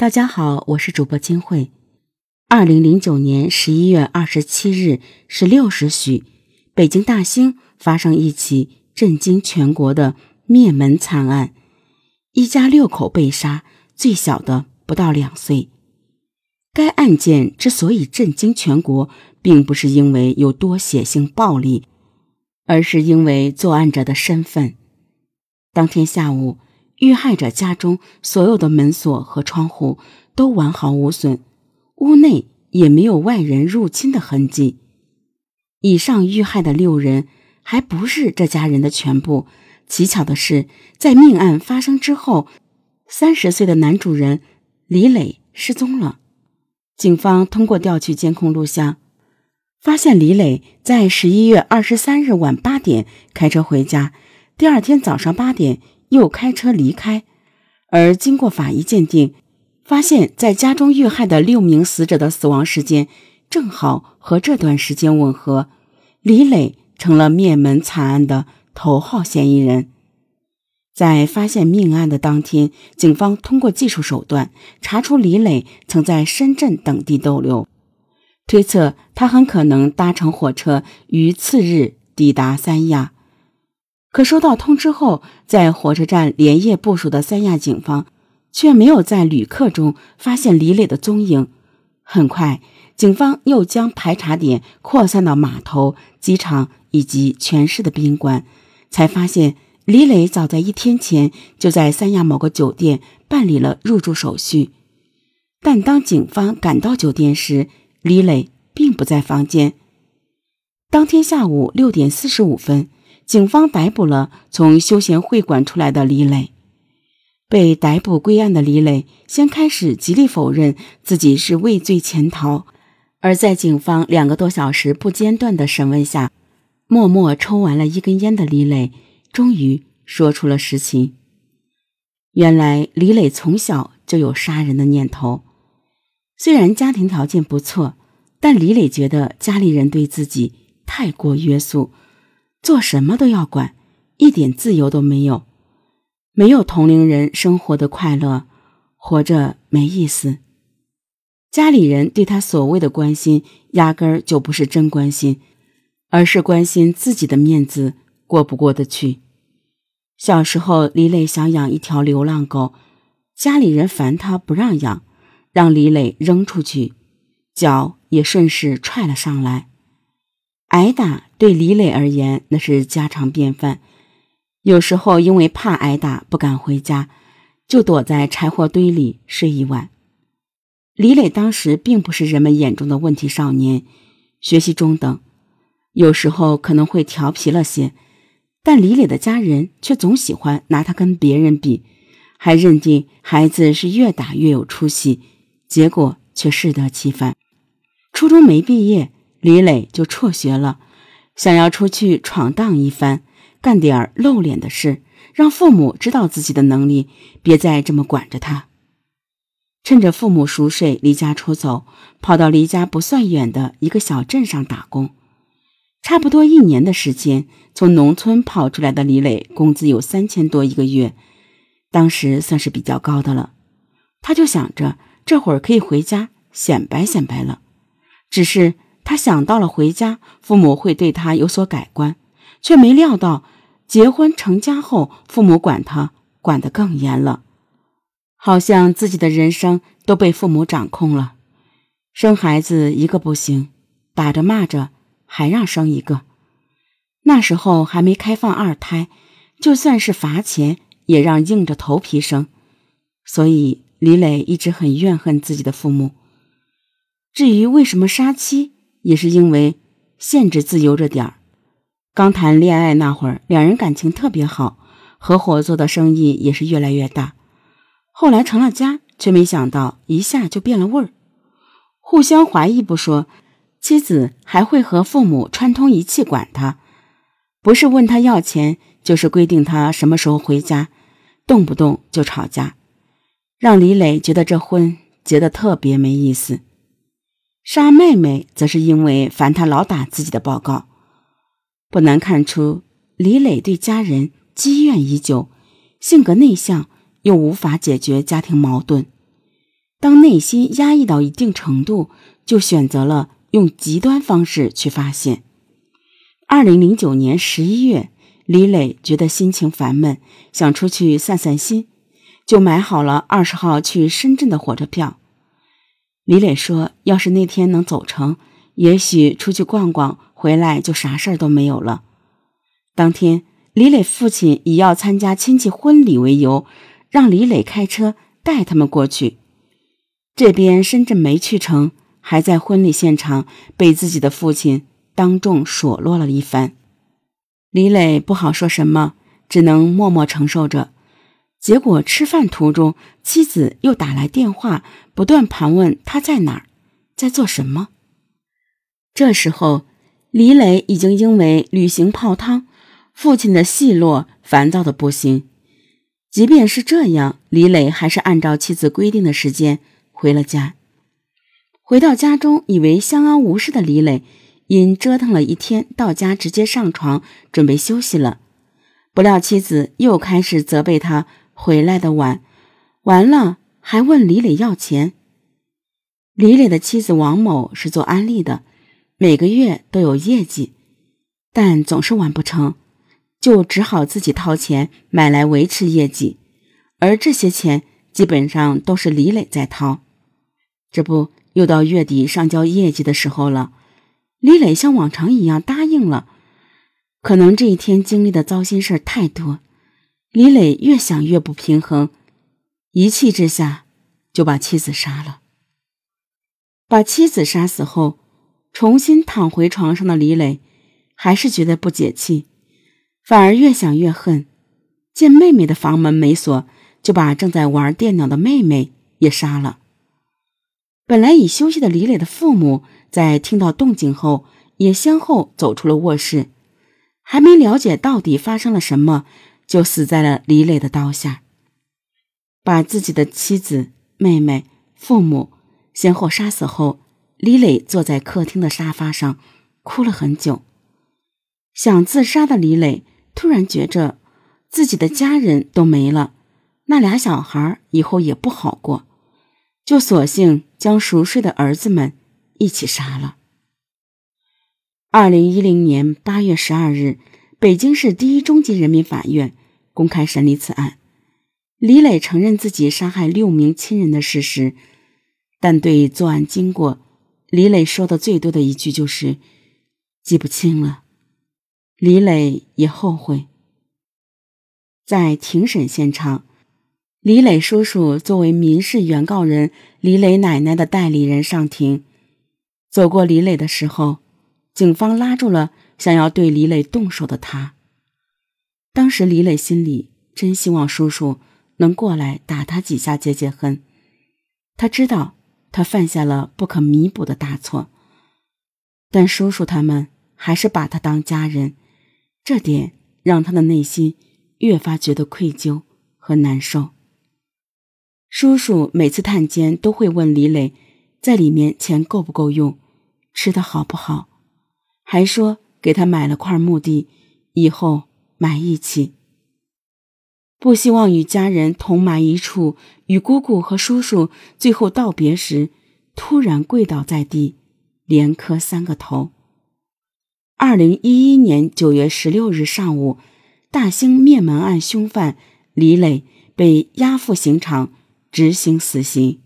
大家好，我是主播金慧。二零零九年十一月二十七日十六时许，北京大兴发生一起震惊全国的灭门惨案，一家六口被杀，最小的不到两岁。该案件之所以震惊全国，并不是因为有多血腥暴力，而是因为作案者的身份。当天下午。遇害者家中所有的门锁和窗户都完好无损，屋内也没有外人入侵的痕迹。以上遇害的六人还不是这家人的全部。奇巧的是，在命案发生之后，三十岁的男主人李磊失踪了。警方通过调取监控录像，发现李磊在十一月二十三日晚八点开车回家，第二天早上八点。又开车离开，而经过法医鉴定，发现在家中遇害的六名死者的死亡时间正好和这段时间吻合，李磊成了灭门惨案的头号嫌疑人。在发现命案的当天，警方通过技术手段查出李磊曾在深圳等地逗留，推测他很可能搭乘火车于次日抵达三亚。可收到通知后，在火车站连夜部署的三亚警方，却没有在旅客中发现李磊的踪影。很快，警方又将排查点扩散到码头、机场以及全市的宾馆，才发现李磊早在一天前就在三亚某个酒店办理了入住手续。但当警方赶到酒店时，李磊并不在房间。当天下午六点四十五分。警方逮捕了从休闲会馆出来的李磊。被逮捕归案的李磊先开始极力否认自己是畏罪潜逃，而在警方两个多小时不间断的审问下，默默抽完了一根烟的李磊终于说出了实情。原来李磊从小就有杀人的念头，虽然家庭条件不错，但李磊觉得家里人对自己太过约束。做什么都要管，一点自由都没有，没有同龄人生活的快乐，活着没意思。家里人对他所谓的关心，压根儿就不是真关心，而是关心自己的面子过不过得去。小时候，李磊想养一条流浪狗，家里人烦他不让养，让李磊扔出去，脚也顺势踹了上来。挨打对李磊而言那是家常便饭，有时候因为怕挨打不敢回家，就躲在柴火堆里睡一晚。李磊当时并不是人们眼中的问题少年，学习中等，有时候可能会调皮了些，但李磊的家人却总喜欢拿他跟别人比，还认定孩子是越打越有出息，结果却适得其反。初中没毕业。李磊就辍学了，想要出去闯荡一番，干点露脸的事，让父母知道自己的能力，别再这么管着他。趁着父母熟睡，离家出走，跑到离家不算远的一个小镇上打工。差不多一年的时间，从农村跑出来的李磊，工资有三千多一个月，当时算是比较高的了。他就想着这会儿可以回家显摆显摆了，只是。他想到了回家，父母会对他有所改观，却没料到结婚成家后，父母管他管得更严了，好像自己的人生都被父母掌控了。生孩子一个不行，打着骂着还让生一个。那时候还没开放二胎，就算是罚钱也让硬着头皮生。所以李磊一直很怨恨自己的父母。至于为什么杀妻？也是因为限制自由着点儿，刚谈恋爱那会儿，两人感情特别好，合伙做的生意也是越来越大。后来成了家，却没想到一下就变了味儿，互相怀疑不说，妻子还会和父母串通一气管他，不是问他要钱，就是规定他什么时候回家，动不动就吵架，让李磊觉得这婚结得特别没意思。杀妹妹，则是因为烦他老打自己的报告。不难看出，李磊对家人积怨已久，性格内向，又无法解决家庭矛盾。当内心压抑到一定程度，就选择了用极端方式去发泄。二零零九年十一月，李磊觉得心情烦闷，想出去散散心，就买好了二十号去深圳的火车票。李磊说：“要是那天能走成，也许出去逛逛，回来就啥事儿都没有了。”当天，李磊父亲以要参加亲戚婚礼为由，让李磊开车带他们过去。这边深圳没去成，还在婚礼现场被自己的父亲。当众数落了一番，李磊不好说什么，只能默默承受着。结果吃饭途中，妻子又打来电话，不断盘问他在哪儿，在做什么。这时候，李磊已经因为旅行泡汤，父亲的奚落，烦躁的不行。即便是这样，李磊还是按照妻子规定的时间回了家。回到家中，以为相安无事的李磊。因折腾了一天，到家直接上床准备休息了，不料妻子又开始责备他回来的晚，完了还问李磊要钱。李磊的妻子王某是做安利的，每个月都有业绩，但总是完不成，就只好自己掏钱买来维持业绩，而这些钱基本上都是李磊在掏。这不，又到月底上交业绩的时候了。李磊像往常一样答应了，可能这一天经历的糟心事太多，李磊越想越不平衡，一气之下就把妻子杀了。把妻子杀死后，重新躺回床上的李磊还是觉得不解气，反而越想越恨。见妹妹的房门没锁，就把正在玩电脑的妹妹也杀了。本来已休息的李磊的父母。在听到动静后，也先后走出了卧室，还没了解到底发生了什么，就死在了李磊的刀下。把自己的妻子、妹妹、父母先后杀死后，李磊坐在客厅的沙发上，哭了很久。想自杀的李磊突然觉着自己的家人都没了，那俩小孩以后也不好过，就索性将熟睡的儿子们。一起杀了。二零一零年八月十二日，北京市第一中级人民法院公开审理此案。李磊承认自己杀害六名亲人的事实，但对作案经过，李磊说的最多的一句就是“记不清了”。李磊也后悔。在庭审现场，李磊叔叔作为民事原告人李磊奶奶的代理人上庭。走过李磊的时候，警方拉住了想要对李磊动手的他。当时李磊心里真希望叔叔能过来打他几下解解恨。他知道他犯下了不可弥补的大错，但叔叔他们还是把他当家人，这点让他的内心越发觉得愧疚和难受。叔叔每次探监都会问李磊。在里面钱够不够用，吃的好不好，还说给他买了块墓地，以后埋一起。不希望与家人同埋一处，与姑姑和叔叔最后道别时，突然跪倒在地，连磕三个头。二零一一年九月十六日上午，大兴灭门案凶犯李磊被押赴刑场执行死刑。